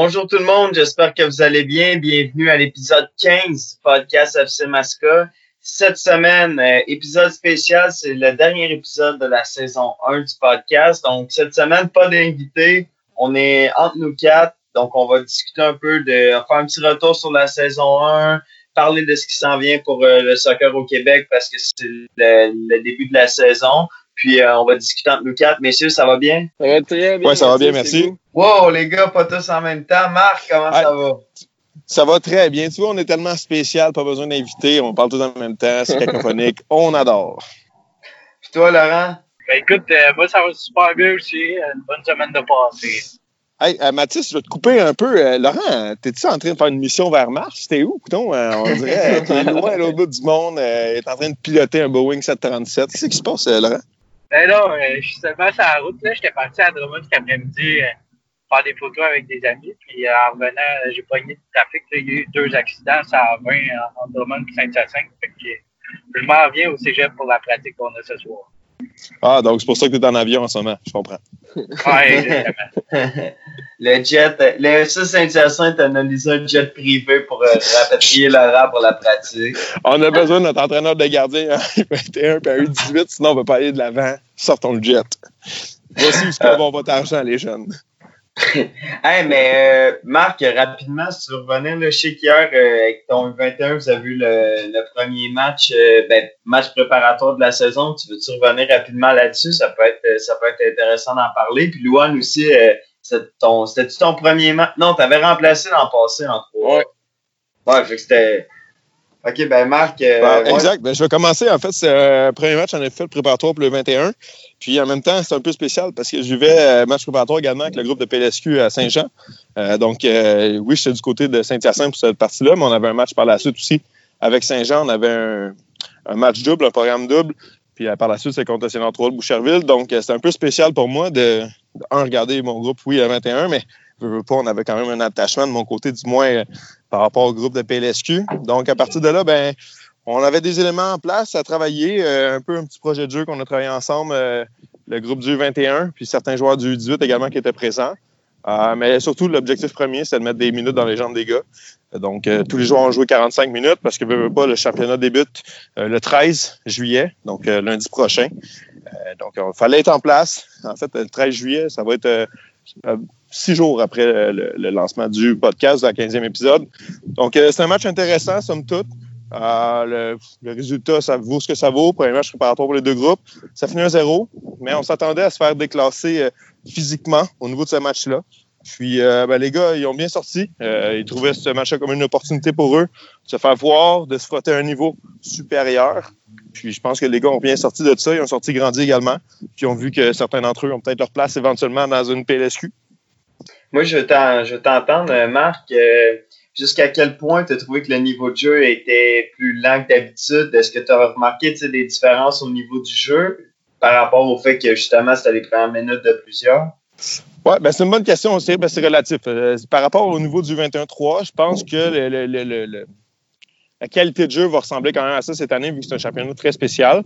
Bonjour tout le monde, j'espère que vous allez bien. Bienvenue à l'épisode 15 du podcast FC Masca. Cette semaine, euh, épisode spécial, c'est le dernier épisode de la saison 1 du podcast. Donc, cette semaine, pas d'invité. On est entre nous quatre. Donc, on va discuter un peu de faire un petit retour sur la saison 1, parler de ce qui s'en vient pour euh, le soccer au Québec parce que c'est le, début de la saison. Puis euh, on va discuter entre nous quatre. Messieurs, ça va bien? Ça va très bien. Oui, ça va bien, merci. Wow, les gars, pas tous en même temps. Marc, comment ça va? Ça va très bien. Tu vois, on est tellement spécial, pas besoin d'inviter. On parle tous en même temps, c'est cacophonique. on adore. Puis toi, Laurent? Ben écoute, euh, moi, ça va super bien aussi. Une bonne semaine de passé. Hey, euh, Mathis, je vais te couper un peu. Laurent, t'es-tu en train de faire une mission vers Mars? T'es où, couton? on dirait t'es loin à l'autre bout du monde. est en train de piloter un Boeing 737. Qu'est-ce qui se passe, Laurent? Ben là, euh, je suis seulement sur la route. là. J'étais parti à Drummond cet après-midi euh, faire des photos avec des amis. Puis euh, en revenant, j'ai pogné du trafic. Là. Il y a eu deux accidents, ça a 20 en Drummond et Saint-Hyacinthe. Fait que je m'en reviens au cégep pour la pratique qu'on a ce soir. Ah, donc c'est pour ça que tu es en avion en ce moment, je comprends. Oui, exactement. le jet, le SC Saint-Hyacinthe a analysé un jet privé pour euh, rapatrier Laurent pour la pratique. On a besoin de notre entraîneur de gardien à U21 et à U18, sinon on ne va pas aller de l'avant. Sortons le jet. Voici ce qu'on va votre argent, les jeunes. hey, mais euh, Marc, rapidement, si tu revenais, là, je sais qu'hier, euh, avec ton 21, vous avez vu le, premier match, euh, ben, match préparatoire de la saison. Tu veux-tu revenir rapidement là-dessus? Ça peut être ça peut être intéressant d'en parler. Puis Luan aussi, c'était ton, ton premier match? Non, tu avais remplacé l'an passé en trois. Ouais. Ouais, fait que c'était. OK, ben Marc. Ben, exact. Ben, je vais commencer. En fait, c'est un premier match en effet, le préparatoire pour le 21. Puis en même temps, c'est un peu spécial parce que je vivais euh, match préparatoire également avec le groupe de PLSQ à Saint-Jean. Euh, donc, euh, oui, j'étais du côté de Saint-Hyacinthe pour cette partie-là, mais on avait un match par la suite aussi avec Saint-Jean. On avait un, match double, un programme double. Puis par la suite, c'est contre Sénat 3 de Boucherville. Donc, c'est un peu spécial pour moi de, un, regarder mon groupe, oui, à 21, mais veux pas, on avait quand même un attachement de mon côté, du moins par rapport au groupe de PLSQ. Donc, à partir de là, ben on avait des éléments en place à travailler, euh, un peu un petit projet de jeu qu'on a travaillé ensemble, euh, le groupe du 21, puis certains joueurs du 18 également qui étaient présents. Euh, mais surtout, l'objectif premier, c'est de mettre des minutes dans les jambes des gars. Donc, tous les joueurs ont joué 45 minutes parce que pas, le championnat débute le 13 juillet, donc lundi prochain. donc, il fallait être en place. En fait, le 13 juillet, ça va être six jours après le, lancement du podcast, le 15e épisode. Donc, c'est un match intéressant, somme toute. Euh, le, résultat, ça vaut ce que ça vaut. Premier match préparatoire pour les deux groupes. Ça finit à zéro, mais on s'attendait à se faire déclasser euh, physiquement au niveau de ce match-là. Puis euh, ben, les gars, ils ont bien sorti. ils trouvaient ce match-là comme une opportunité pour eux de se faire voir, de se frotter à un niveau supérieur. Puis je pense que les gars ont bien sorti de ça. Ils ont sorti grandi également. Puis ils ont vu que certains d'entre eux ont peut-être leur place éventuellement dans une PLSQ. Moi, je veux t'entendre, Marc jusqu'à quel point tu as trouvé que le niveau de jeu était plus lent que d'habitude? Est-ce que tu as remarqué des différences au niveau du jeu par rapport au fait que justement c'était les premières minutes de plusieurs? Oui, ben c'est une bonne question aussi, ben c'est relatif. Euh, par rapport au niveau du 21-3, je pense que la qualité de jeu va ressembler quand même à ça cette année, vu que c'est un championnat très spécial.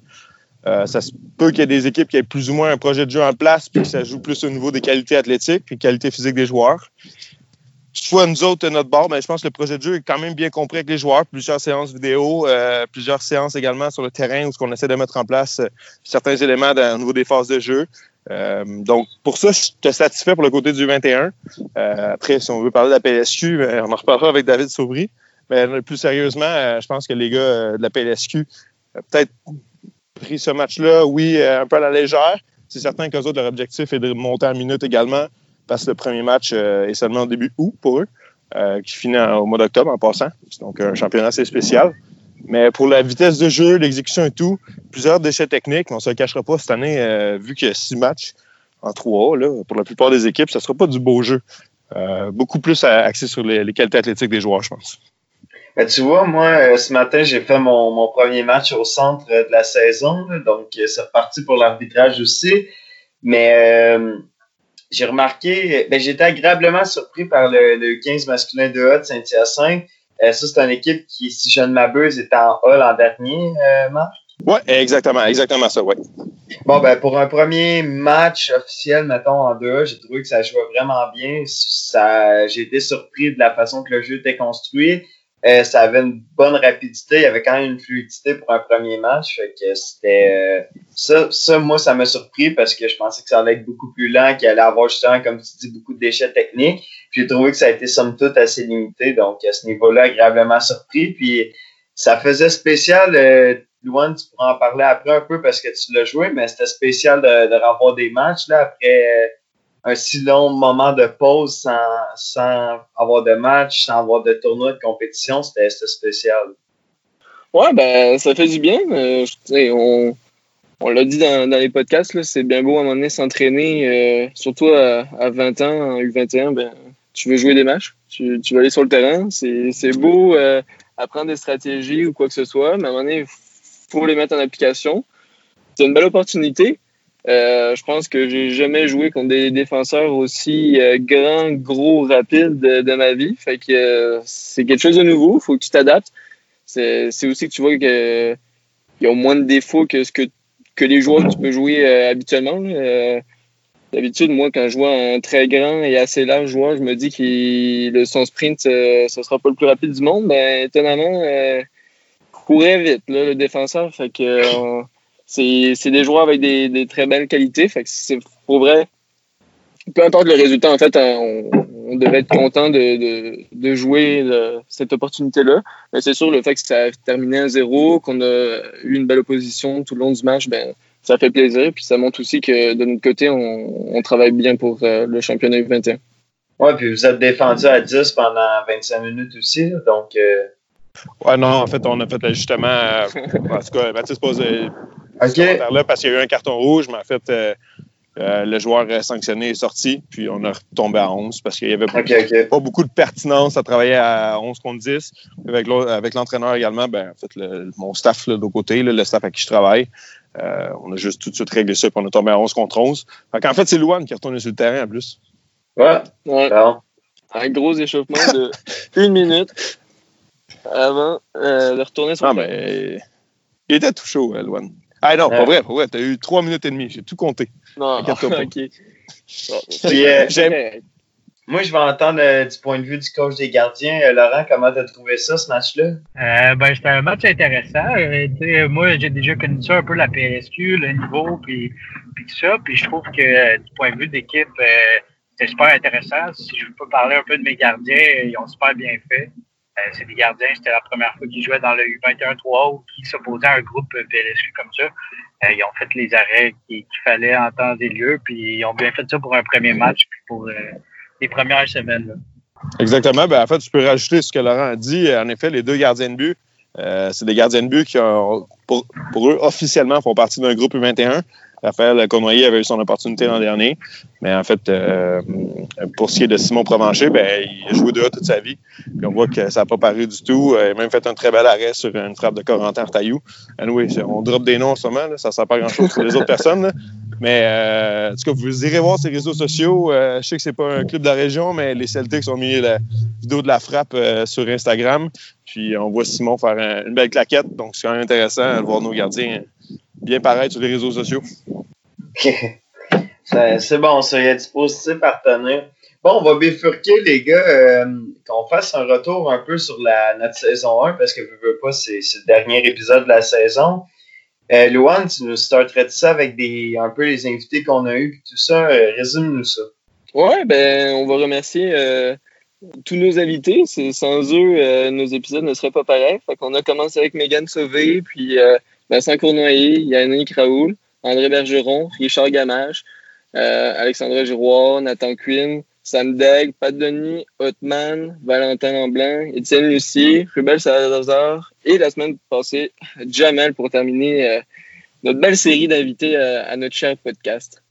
Euh, ça se peut qu'il y ait des équipes qui aient plus ou moins un projet de jeu en place, puis que ça joue plus au niveau des qualités athlétiques, puis qualité physique des joueurs. Toutefois, nous autres, notre bord, ben, je pense que le projet de jeu est quand même bien compris avec les joueurs. Plusieurs séances vidéo, euh, plusieurs séances également sur le terrain où on essaie de mettre en place euh, certains éléments au niveau des phases de jeu. Donc, pour ça, je te satisfait pour le côté du 21. après, si on veut parler de la PSQ, ben, on en reparlera avec David Sauvry. Mais plus sérieusement, je pense que les gars de la PLSQ peut-être pris ce match-là, oui, un peu à la légère. C'est certain qu'eux autres, leur objectif est de monter en minute également parce que le premier match euh, est seulement au début août pour eux, euh, qui finit au mois d'octobre en passant. C'est donc un championnat assez spécial. Mais pour la vitesse de jeu, l'exécution et tout, plusieurs déchets techniques, on ne se le cachera pas cette année, euh, vu qu'il y a six matchs en trois, là, pour la plupart des équipes, ça ne sera pas du beau jeu. beaucoup plus axé sur les, qualités athlétiques des joueurs, je pense. Ben, tu vois, moi, ce matin, j'ai fait mon, premier match au centre de la saison, donc c'est reparti pour l'arbitrage aussi. Mais j'ai remarqué, ben, j'étais agréablement surpris par le, 15 masculin de A de Saint-Hyacinthe. Euh, ça, c'est une équipe qui, si je ne m'abuse, était en A l'an dernier, euh, Marc? Oui, exactement, exactement ça, oui. Bon, ben, pour un premier match officiel, mettons, en deux, j'ai trouvé que ça jouait vraiment bien. Ça, j'ai été surpris de la façon que le jeu était construit. Euh, ça avait une bonne rapidité, il y avait quand même une fluidité pour un premier match. Fait que c'était euh, ça, ça, moi, ça m'a surpris parce que je pensais que ça allait être beaucoup plus lent, qu'il allait avoir justement, comme tu dis, beaucoup de déchets techniques. Puis j'ai trouvé que ça a été somme toute assez limité. Donc à ce niveau-là, agréablement surpris. Puis ça faisait spécial. Euh, Louane, tu pourras en parler après un peu parce que tu l'as joué, mais c'était spécial de, de revoir des matchs là après euh, un si long moment de pause sans, sans avoir de match, sans avoir de tournoi de compétition, c'était spécial. Ouais, ben ça fait du bien. Euh, on on l'a dit dans, dans, les podcasts, c'est bien beau à un moment donné s'entraîner, euh, surtout à, à, 20 ans, en U21, ben, tu veux jouer des matchs, tu, tu veux aller sur le terrain. C'est beau euh, apprendre des stratégies ou quoi que ce soit, mais à un moment donné, il faut les mettre en application. C'est une belle opportunité. Euh, je pense que j'ai jamais joué contre des défenseurs aussi euh, grands, gros, rapides de, ma vie. Fait que euh, c'est quelque chose de nouveau. Faut que tu t'adaptes. C'est aussi que tu vois que y a moins de défauts que ce que, que les joueurs que tu peux jouer habituellement. D'habitude, moi, quand je vois un très grand et assez large joueur, je me dis que son sprint, ce sera pas le plus rapide du monde. Ben, étonnamment, courait vite, le défenseur. Fait que c'est des joueurs avec des, des, très belles qualités. Fait que c'est pour vrai. Peu importe le résultat, en fait, on, on devait être content de, de, de jouer cette opportunité-là. Mais c'est sûr, le fait que ça a terminé à zéro, qu'on a eu une belle opposition tout le long du match, ben, ça fait plaisir. Puis ça montre aussi que de notre côté, on, on travaille bien pour euh, le championnat U21. Oui, puis vous êtes défendu à 10 pendant 25 minutes aussi. Donc. Euh... Ouais, non, en fait, on a fait l'ajustement. Euh, en tout cas, Mathis pose Okay. Là, parce qu'il y a eu un carton rouge, mais en fait, euh, euh, le joueur sanctionné est sorti, puis on a retombé à 11 parce qu'il n'y avait okay, okay. pas beaucoup de pertinence à travailler à 11 contre 10. Avec l'entraîneur également, ben, en fait, le, mon staff de l'autre côté, le staff avec qui je travaille, euh, on a juste tout de suite réglé ça, puis on a tombé à 11 contre 11. Fait en fait, c'est Louane qui est retourné sur le terrain en plus. Ouais, ouais. Un gros échauffement de une minute avant euh, de retourner sur ah, le terrain. Ben, il était tout chaud, Louane. Ah non, pas vrai, pas vrai. T'as eu trois minutes et demie. J'ai tout compté. Non, ok. Puis, euh, moi, je vais entendre euh, du point de vue du coach des gardiens. Euh, Laurent, comment t'as trouvé ça, ce match-là? Euh, ben, c'était un match intéressant. Euh, moi, j'ai déjà connu ça un peu, la PSQ, le niveau, puis, puis tout ça. Puis je trouve que du point de vue d'équipe, c'était super intéressant. Si je peux parler un peu de mes gardiens, ils ont super bien fait. Euh, c'est des gardiens, c'était la première fois qu'ils jouaient dans le U21-3 ou qu'ils s'opposaient à un groupe PLSQ comme ça. Euh, ils ont fait les arrêts qu'il fallait en temps et lieu, puis ils ont bien fait ça pour un premier match, puis pour euh, les premières semaines. Exactement. Ben, en fait, je peux rajouter ce que Laurent a dit. En effet, les deux gardiens de but, c'est des gardiens de but qui, pour, eux, officiellement, font partie d'un groupe U21. Raphaël Connoyer avait eu son opportunité l'an dernier. Mais en fait, euh, pour ce qui est de Simon Provencher, ben, il a joué dehors toute sa vie. Puis on voit que ça n'a pas paru du tout. Il a même fait un très bel arrêt sur une frappe de Corentin Artaillou. Anyway, on drop des noms en ce moment. Ça ne sert pas grand-chose pour les autres personnes. Mais euh, en tout cas, vous irez voir ces réseaux sociaux. Euh, je sais que c'est pas un club de la région, mais les Celtics ont mis la vidéo de la frappe euh, sur Instagram. Puis on voit Simon faire un, une belle claquette. Donc c'est quand même intéressant de voir nos gardiens bien paraître sur les réseaux sociaux. c'est bon, ça. Il y a du positif à retenir. Bon, on va bifurquer, les gars, euh, qu'on fasse un retour un peu sur la, notre saison 1, parce que je veux pas, c'est le dernier épisode de la saison. Euh, Louane, tu nous starterais ça avec des un peu les invités qu'on a eus, tout ça. Euh, Résume-nous ça. Ouais, ben, on va remercier euh, tous nos invités. Sans eux, euh, nos épisodes ne seraient pas pareils. Fait qu'on a commencé avec Megan Sauvé, puis euh, Vincent Cournoyer, Yannick Raoul, André Bergeron, Richard Gamache, euh, Alexandre Giroir, Nathan Quinn, Sam Degg, Pat Denis, Hotman, Valentin Lamblin, Étienne Lucier, Rubel Salazar et la semaine passée, Jamel pour terminer euh, notre belle série d'invités euh, à notre cher podcast.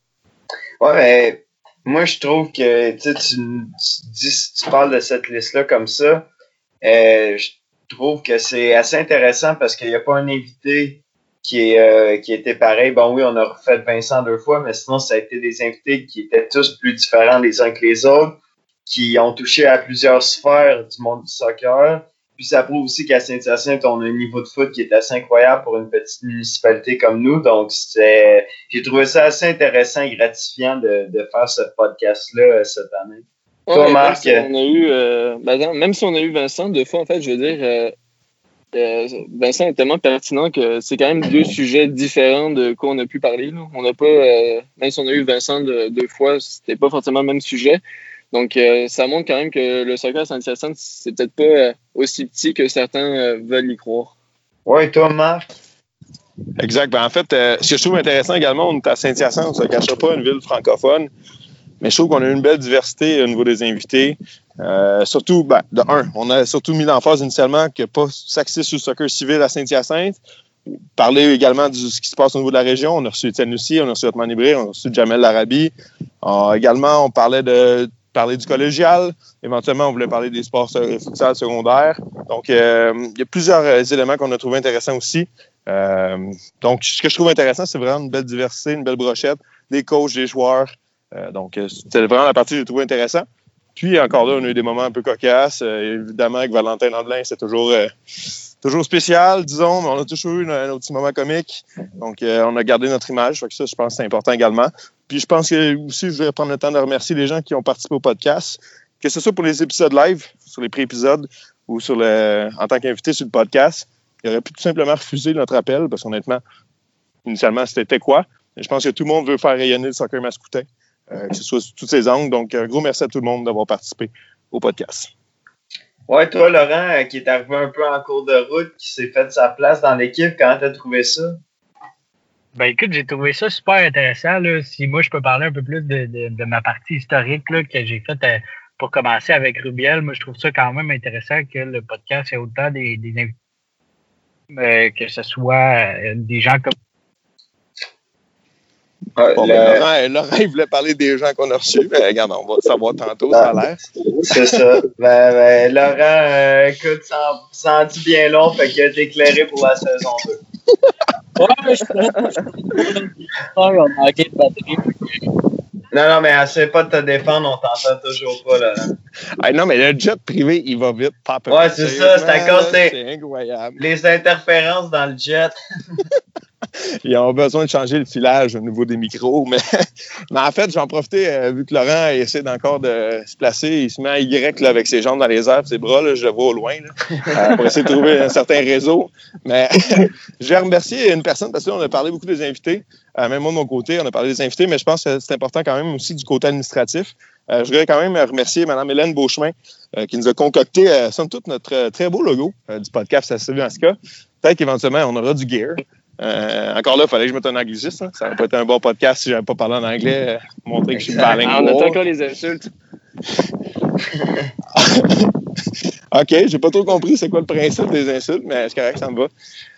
Ouais, mais moi je trouve que tu, parles de cette liste-là comme ça, trouve que c'est assez intéressant parce qu'il n'y a pas un invité qui, est, euh, qui était pareil. Bon, oui, on a refait Vincent deux fois, mais sinon, ça a été des invités qui étaient tous plus différents les uns que les autres, qui ont touché à plusieurs sphères du monde du soccer. Puis ça prouve aussi qu'à Saint-Hyacinthe, on a un niveau de foot qui est assez incroyable pour une petite municipalité comme nous. Donc, j'ai trouvé ça assez intéressant et gratifiant de, de faire ce podcast-là euh, cette année. Toi, Marc. Même si, on a eu, euh, ben, même si on a eu Vincent deux fois, en fait, je veux dire, euh, euh, Vincent est tellement pertinent que c'est quand même deux sujets différents de quoi on a pu parler. Là. On n'a pas, euh, même si on a eu Vincent deux fois, c'était pas forcément le même sujet. Donc, euh, ça montre quand même que le soccer à Saint-Hyacinthe, c'est peut-être pas aussi petit que certains veulent y croire. Oui, toi, Marc? Exact. Ben, en fait, ce que je trouve intéressant également, on est à Saint-Hyacinthe, on ne se cachera pas, une ville francophone. Mais je trouve qu'on a une belle diversité au niveau des invités. Euh, surtout, ben, de un, on a surtout mis l'emphase initialement que pas s'axer sur le soccer civil à Saint-Hyacinthe. Parler également de ce qui se passe au niveau de la région. On a reçu Étienne on a reçu Otman Ibré, on a reçu Jamel Larabi. Euh, également, on parlait de parler du collégial. Éventuellement, on voulait parler des sports futsal secondaires. Donc, euh, il y a plusieurs euh, éléments qu'on a trouvé intéressants aussi. Euh, donc, ce que je trouve intéressant, c'est vraiment une belle diversité, une belle brochette, des coachs, des joueurs. Donc, c'était vraiment la partie que j'ai trouvé intéressant. Puis encore là, on a eu des moments un peu cocasses. Euh, évidemment, avec Valentin Andelin, c'est toujours, euh, toujours spécial, disons, mais on a toujours eu un, petit moment comique. Donc, euh, on a gardé notre image. Ça, je pense que c'est important également. Puis je pense que aussi, je vais prendre le temps de remercier les gens qui ont participé au podcast, que ce soit pour les épisodes live, sur les pré-épisodes, ou sur en tant qu'invité sur le podcast. Il aurait pu tout simplement refuser notre appel, parce qu'honnêtement, initialement, c'était quoi? je pense que tout le monde veut faire rayonner le soccer mascoutin. Euh, que ce soit sous tous ces angles. Donc, un gros merci à tout le monde d'avoir participé au podcast. Ouais, toi, Laurent, euh, qui est arrivé un peu en cours de route, qui s'est fait sa place dans l'équipe, comment t'as trouvé ça? Ben écoute, j'ai trouvé ça super intéressant. Là. Si moi je peux parler un peu plus de, de, ma partie historique là, que j'ai faite euh, pour commencer avec Rubiel, moi je trouve ça quand même intéressant que le podcast ait autant des, des que ce soit des gens comme bon, ben, Laurent, il voulait parler des gens qu'on a reçus. mais regarde, on va le savoir tantôt, ça a l'air. C'est ça. Ben, ben, Laurent, euh, écoute, ça, en dit bien long, fait qu'il a été éclairé pour la saison 2. ouais, je on a manqué de batterie. Non, non, mais assez pas de te défendre, on t'entend toujours pas, là. Ah, non, mais le jet privé, il va vite. ouais, c'est ça, c'est à cause des les interférences dans le jet. Ils ont besoin de changer le filage au niveau des micros. Mais, en fait, j'en profiter, euh, vu que Laurent essaie encore de se placer, il se met à Y là, avec ses jambes dans les airs, ses bras, là, je le vois au loin, euh, pour essayer de trouver un certain réseau. Mais je vais remercier une personne parce qu'on a parlé beaucoup des invités. Euh, même moi de mon côté, on a parlé des invités, mais je pense que c'est important quand même aussi du côté administratif. je voudrais quand même remercier Mme Hélène Beauchemin qui nous a concocté, somme toute, notre très beau logo du podcast Ça se en ce cas. Peut-être qu'éventuellement, on aura du gear. Euh, encore là, il fallait que je mette un angliciste. Hein. Ça n'aurait pas été un bon podcast si je n'avais pas parlé en anglais, euh, montrer que je suis bilingual. On attend encore les insultes. OK, j'ai pas trop compris c'est quoi le principe des insultes, mais c'est correct, ça me va.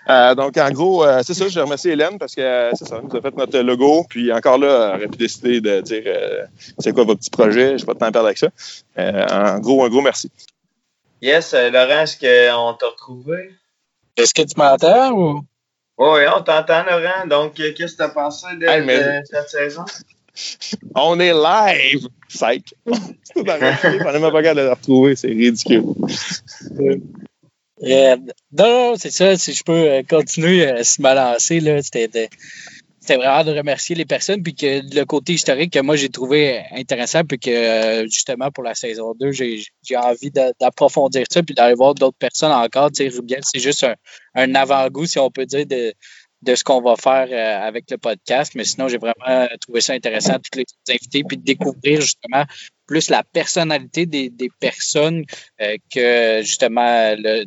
Euh, donc, en gros, c'est ça, je remercie Hélène parce que c'est ça, nous a fait notre logo. Puis encore là, elle aurait pu décider de dire c'est quoi votre petit projet, je n'ai pas de temps à perdre avec ça. en gros, un gros merci. Yes, Laurent, est-ce qu'on t'a retrouvé? Est-ce que tu m'entends ou? Oui, on t'entend, Laurent. Donc, euh, qu'est-ce que tu as pensé de, cette saison? On est live! Psych! C'est tout arrêté. On n'est même pas capable de le retrouver. C'est ridicule. Euh, non, c'est ça. Si je peux euh, continuer à se balancer, là, c'était c'était vraiment de remercier les personnes, puis que le côté historique que moi j'ai trouvé intéressant, puis que justement pour la saison 2, j'ai envie d'approfondir ça, puis d'aller voir d'autres personnes encore. Tu sais, Rubiel, c'est juste un, avant-goût, si on peut dire, de, de ce qu'on va faire euh, avec le podcast. Mais sinon, j'ai vraiment trouvé ça intéressant, tous les invités, puis de découvrir justement plus la personnalité des, des personnes euh, que justement le,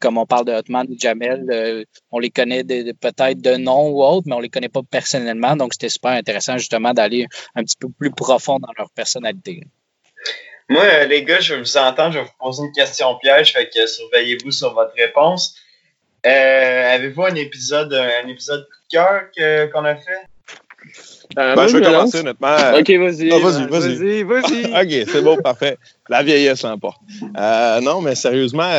comme on parle de Hotman et Jamel, euh, on les connaît peut-être de nom ou autre, mais on les connaît pas personnellement. Donc, c'était super intéressant justement d'aller un petit peu plus profond dans leur personnalité. Moi, euh, les gars, je vais vous entendre, je vais vous poser une question piège, fait que surveillez-vous sur votre réponse. Euh, avez-vous un épisode, un épisode coup de cœur qu'on a fait? Ben, je vais commencer honnêtement. Ok, vas-y. Ah, vas-y, vas-y. Vas-y, ok, c'est bon, parfait. La vieillesse l'emporte. non, mais sérieusement,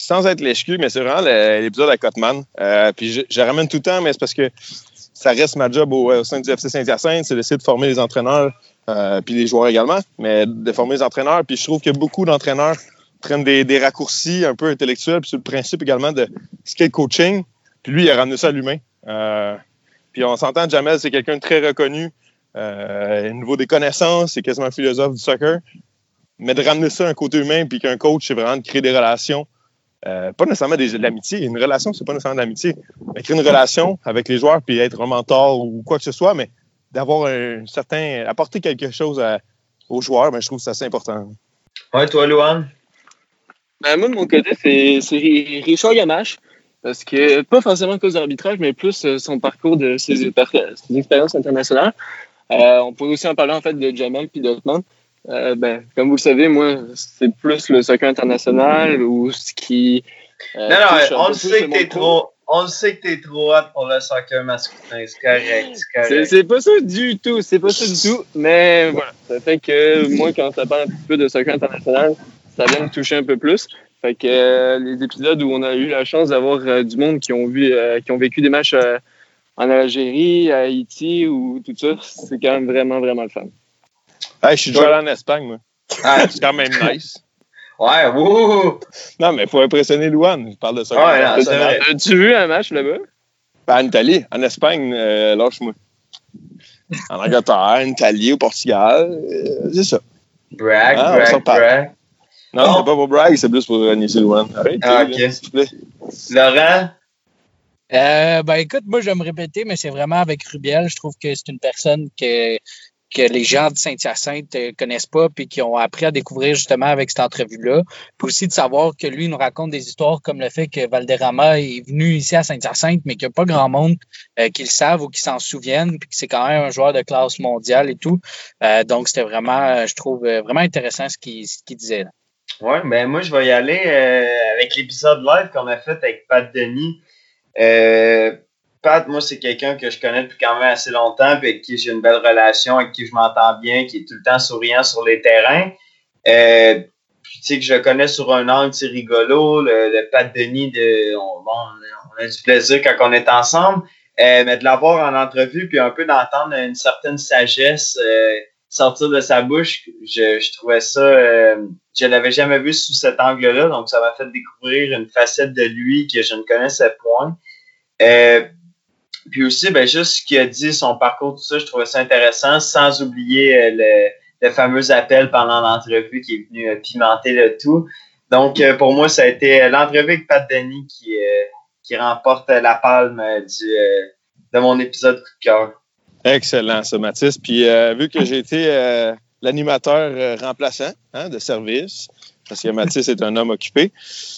sans être l'échecu, mais c'est vraiment l'épisode à Cotman. Euh, puis je, je, ramène tout le temps, mais c'est parce que ça reste ma job au, sein du FC Saint-Hyacinthe, c'est d'essayer de former les entraîneurs, euh, puis les joueurs également, mais de former les entraîneurs. Puis je trouve a beaucoup d'entraîneurs prennent des, raccourcis un peu intellectuels, puis sur le principe également de skate coaching. Puis lui, il a ramené ça à l'humain. Euh, puis on s'entend, Jamel, c'est quelqu'un de très reconnu. Euh, au niveau des connaissances, c'est quasiment un philosophe du soccer. Mais de ramener ça à un côté humain, puis qu'un coach, c'est vraiment de créer des relations. Euh, pas nécessairement des, de l'amitié. Une relation, c'est pas nécessairement de l'amitié. Mais créer une relation avec les joueurs, puis être un mentor ou quoi que ce soit, mais d'avoir un certain. apporter quelque chose à, aux joueurs, ben, je trouve que c'est assez important. Ouais, toi, Luan? Ben, moi, de mon côté, c'est Richard Yamache. Parce que, pas forcément à cause de l'arbitrage, mais plus euh, son parcours de ses, ses expériences internationales. Euh, on pourrait aussi en parler en fait de Jamel puis d'Otman. Euh, ben, comme vous le savez, moi, c'est plus le soccer international ou ce qui. Euh, non, non, on sait que t'es trop. On sait que t'es trop hot pour le soccer masculin. C'est correct. C'est pas ça du tout. C'est pas ça du tout. Mais voilà. Ça fait que moi, quand ça parle un petit peu de soccer international, ça vient me toucher un peu plus. Fait que euh, les épisodes où on a eu la chance d'avoir euh, du monde qui ont vu, euh, qui ont vécu des matchs en Algérie, à Haïti ou tout ça, c'est quand même vraiment, vraiment le fun. Hey, je suis déjà allé en Espagne, moi. Ah, c'est quand même nice. Ouais, wouh! Non, mais il faut impressionner Louane. Je parle de ça. Ouais, As-tu vu un match là-bas? Ben, en Italie, en Espagne, lâche-moi. En Angleterre, en Italie, au Portugal, c'est ça. Brag, ah, brag, brag. Non, c'est pas pour brag, c'est plus pour niaiser Luan. Arrête, ah, ok. S'il te plaît. Laurent? Euh, ben écoute, moi je vais me répéter, mais c'est vraiment avec Rubiel. Je trouve que c'est une personne que, que les gens de Saint-Hyacinthe euh, connaissent pas puis qui ont appris à découvrir justement avec cette entrevue-là. Puis aussi de savoir que lui nous raconte des histoires comme le fait que Valderrama est venu ici à Saint-Hyacinthe, mais qu'il n'y a pas grand monde euh, qui le savent ou qui s'en souviennent, puis que c'est quand même un joueur de classe mondiale et tout. Euh, donc c'était vraiment, je trouve, vraiment intéressant ce qu'il disait. Là. Oui, ben moi, je vais y aller euh, avec l'épisode live qu'on a fait avec Pat Denis. Euh, Pat, moi, c'est quelqu'un que je connais depuis quand même assez longtemps, puis avec qui j'ai une belle relation, avec qui je m'entends bien, qui est tout le temps souriant sur les terrains. Euh, tu sais que je le connais sur un angle, c'est rigolo. Le, Pat Denis, de, on, bon, on a du plaisir quand on est ensemble. Euh, mais de l'avoir en entrevue, puis un peu d'entendre une certaine sagesse sortir de sa bouche, je, je trouvais ça, euh, je l'avais jamais vu sous cet angle-là, donc ça m'a fait découvrir une facette de lui que je ne connaissais point. Euh, puis aussi, ben, juste ce qu'il a dit, son parcours, tout ça, je trouvais ça intéressant, sans oublier euh, le, le, fameux appel pendant l'entrevue qui est venu euh, pimenter le tout. Donc, pour moi, ça a été l'entrevue avec Pat Denis qui, qui remporte la palme du, de mon épisode coup de cœur. Excellent, ça, Mathis. Puis, euh, vu que j'ai été euh, l'animateur euh, remplaçant hein, de service, parce que Mathis est un homme occupé,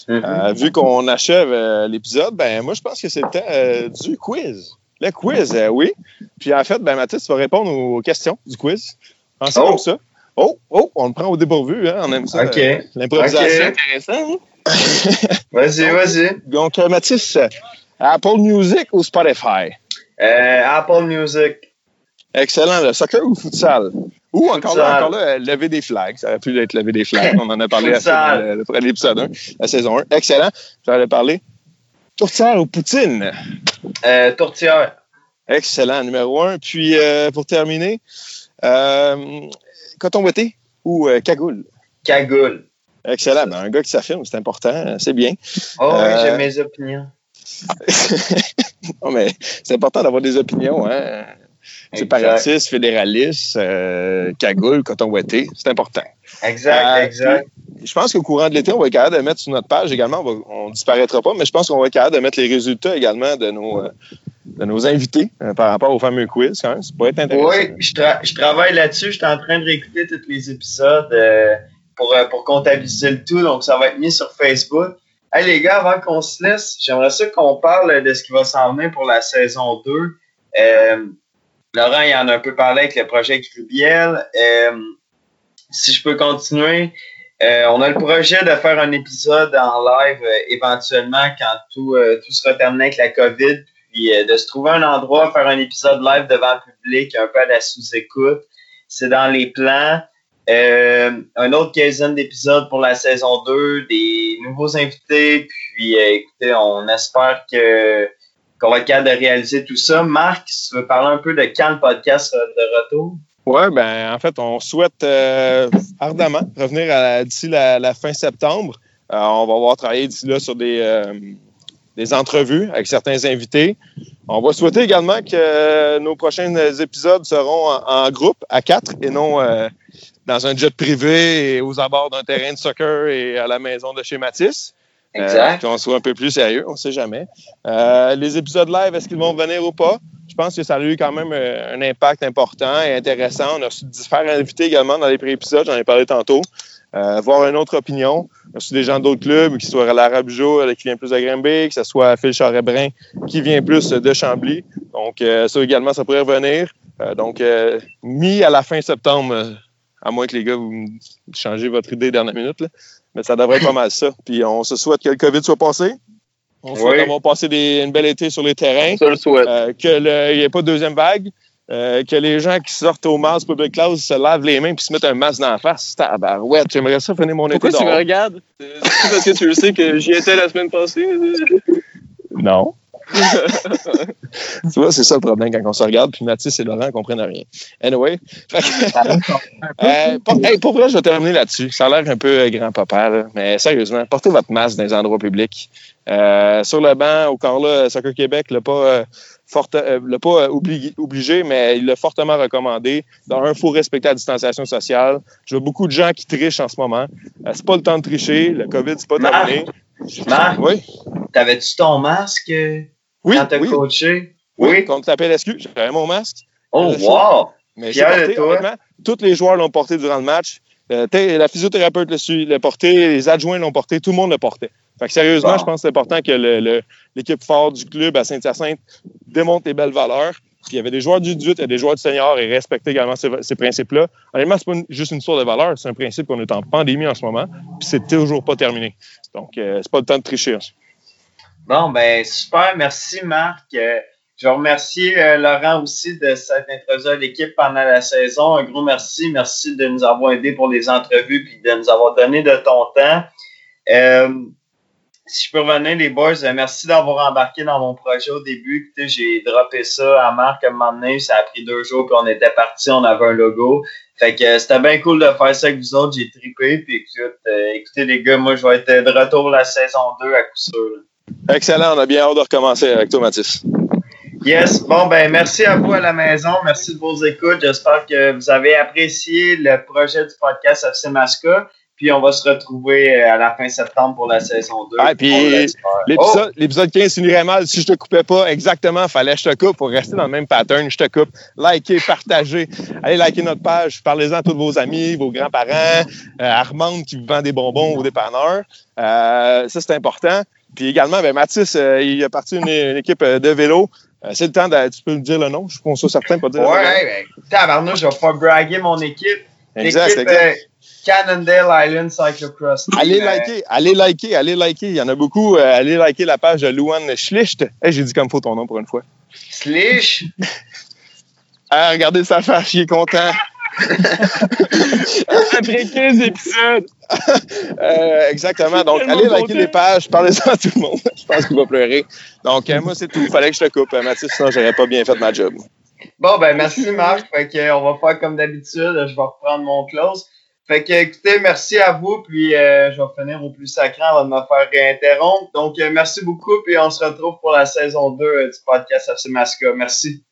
mm-hmm. vu qu'on achève l'épisode, ben moi, je pense que c'est le temps du quiz. Le quiz, oui. Puis, en fait, ben, Mathis va répondre aux questions du quiz. Pensez oh. comme ça. Oh, oh, on le prend au dépourvu, hein, on aime ça. OK. L'improvisation. intéressant. Hein? vas-y, vas-y. Donc, Mathis, Apple Music ou Spotify? Apple Music. Excellent. Le soccer ou futsal? Ou encore là, encore là, lever des flags. Ça aurait pu être lever des flags. On en a parlé à l'épisode 1, la saison 1. Excellent. J'en ai parlé. Tourtière ou Poutine? Euh, tourtière. Excellent. Numéro 1. Puis, euh, pour terminer, euh, coton ouetté ou euh, cagoule? Cagoule. Excellent. Ben, un gars qui s'affirme, c'est important. C'est bien. Oh oui, j'ai mes opinions. non, mais c'est important d'avoir des opinions. Hein? Séparatiste, fédéraliste, euh, cagoule, coton c'est important. Exact, euh, exact. je pense qu'au courant de l'été, on va être capable de mettre sur notre page également, on ne disparaîtra pas, mais je pense qu'on va être capable de mettre les résultats également de nos, euh, de nos invités par rapport au fameux quiz. Quand même. Ça pourrait être intéressant. Oui, je, travaille là-dessus. Je suis en train de réécouter tous les épisodes pour, pour comptabiliser le tout. Donc, ça va être mis sur Facebook. Hey les gars, avant qu'on se laisse, j'aimerais ça qu'on parle de ce qui va s'en venir pour la saison 2. Euh, Laurent, il en a un peu parlé avec le projet Crubiel. Euh, si je peux continuer, euh, on a le projet de faire un épisode en live euh, éventuellement quand tout, tout sera terminé avec la COVID, puis de se trouver un endroit, faire un épisode live devant le public, un peu à la sous-écoute. C'est dans les plans. un autre quinzaine d'épisodes pour la saison 2, des nouveaux invités, puis écoutez, on espère que qu'on va être capable de réaliser tout ça. Marc, tu veux parler un peu de quand le podcast de retour? Oui, ben en fait, on souhaite euh, ardemment revenir d'ici la, fin septembre. Euh, on va avoir travaillé d'ici là sur des, euh, des entrevues avec certains invités. On va souhaiter également que nos prochains épisodes seront en, groupe, à quatre, et non dans un jet privé et aux abords d'un terrain de soccer et à la maison de chez Matisse. Exact. qu'on soit un peu plus sérieux, on ne sait jamais. les épisodes live, est-ce qu'ils vont venir ou pas? je pense que ça a eu quand même euh, un impact important et intéressant. On a reçu différents invités également dans les pré-épisodes, j'en ai parlé tantôt. Euh, voir une autre opinion. On a reçu des gens d'autres clubs, qui soient l'Arabe Jour qui vient plus de Grimby, que ce soit Phil Charrebrin qui vient plus de Chambly. Donc, euh, ça également, ça pourrait revenir. donc, mis à la fin septembre, à moins que les gars, vous changez votre idée dernière minute, mais ça devrait être pas mal ça. Puis, on se souhaite que le COVID soit passé. On souhaite avoir passé des, une belle été sur les terrains. Ça le souhaite. Euh, qu'il n'y ait pas de deuxième vague. Euh, que les gens qui sortent au masque public class se lavent les mains puis se mettent un masque dans la face. Ouais, j'aimerais ça finir mon Pourquoi été Pourquoi tu me regardes? C'est parce que tu le sais que j'y étais la semaine passée? non. Tu vois, c'est ça le problème quand on se regarde, puis Mathis et Laurent ne comprennent rien. Anyway. euh, pour, pour vrai, je vais terminer là-dessus. Ça a l'air un peu grand-papa, mais sérieusement, portez votre masque dans les endroits publics. Euh, sur le banc, au corps là, Soccer Québec l'a pas, euh, euh, l'a pas obligé, mais il l'a fortement recommandé. Dans un, il faut respecter la distanciation sociale. Je vois beaucoup de gens qui trichent en ce moment. c'est pas le temps de tricher. Le COVID, c'est pas terminé. Marc, oui. T'avais-tu ton masque oui, quand t'as oui. coaché? Oui, oui. contre la PLSQ, j'avais mon masque? Oh, wow! Mais j'ai porté, honnêtement, tous les joueurs l'ont porté durant le match. la physiothérapeute l'a porté, les adjoints l'ont porté, tout le monde le portait. Fait que sérieusement, je pense que c'est important que l'équipe forte du club à Saint-Hyacinthe démontre les belles valeurs. Puis il y avait des joueurs du 18, il y a des joueurs du senior et respecter également ces, principes-là. Honnêtement, c'est pas juste une histoire de valeur, c'est un principe qu'on est en pandémie en ce moment, puis c'est toujours pas terminé. Donc, euh, c'est pas le temps de tricher. Bon, ben super, merci Marc. Euh, je veux remercier euh, Laurent aussi de s'être introduit à l'équipe pendant la saison. Un gros merci. Merci de nous avoir aidés pour les entrevues puis de nous avoir donné de ton temps si je peux revenir, les boys, euh, merci d'avoir embarqué dans mon projet au début. J'ai droppé ça à Marc à un moment donné. Ça a pris deux jours qu'on était parti, on avait un logo. Fait que euh, c'était bien cool de faire ça avec vous autres. J'ai trippé. Puis euh, écoutez, les gars, moi, je vais être de retour la saison 2 à coup sûr. Excellent. On a bien hâte de recommencer avec toi, Mathis. Yes. Bon, ben, merci à vous à la maison. Merci de vos écoutes. J'espère que vous avez apprécié le projet du podcast FC Masca. Puis on va se retrouver euh, à la fin septembre pour la saison 2. Ah, puis l'épisode 15 finirait mal si je te coupais pas exactement. Fallait que je te coupe pour rester dans le même pattern. Je te coupe. Likez, partagez. Allez liker notre page. Parlez-en à tous vos amis, vos grands-parents, euh, Armand qui vous vend des bonbons au dépanneur. Euh, ça, c'est important. Puis également, ben, Mathis, euh, il a parti une, équipe de vélo. c'est le temps de. Tu peux me dire le nom? Je pense que certain pas dire. Ouais, ben, tabarnouche, je vais pas braguer mon équipe. Exact, exact. Cannondale Island Cyclocross. Allez liker, allez liker, allez liker. Il y en a beaucoup. Euh, allez liker la page de Luan Schlicht. J'ai dit comme faut ton nom pour une fois. Schlicht? ah, regardez sa face, il est content. Après 15 épisodes. Euh, exactement. Donc, allez liker les pages, parlez-en à tout le monde. je pense qu'il va pleurer. Donc, euh, moi, c'est tout. Il fallait que je te coupe, Mathis, sinon, j'aurais pas bien fait ma job. Bon, ben, merci, Marc. Fait que, on va faire comme d'habitude. Je vais reprendre mon close. Fait que, écoutez, merci à vous, puis euh, je vais finir au plus sacré avant de me faire réinterrompre. Donc, euh, merci beaucoup, puis on se retrouve pour la saison 2 euh, du podcast FC Masca. Merci.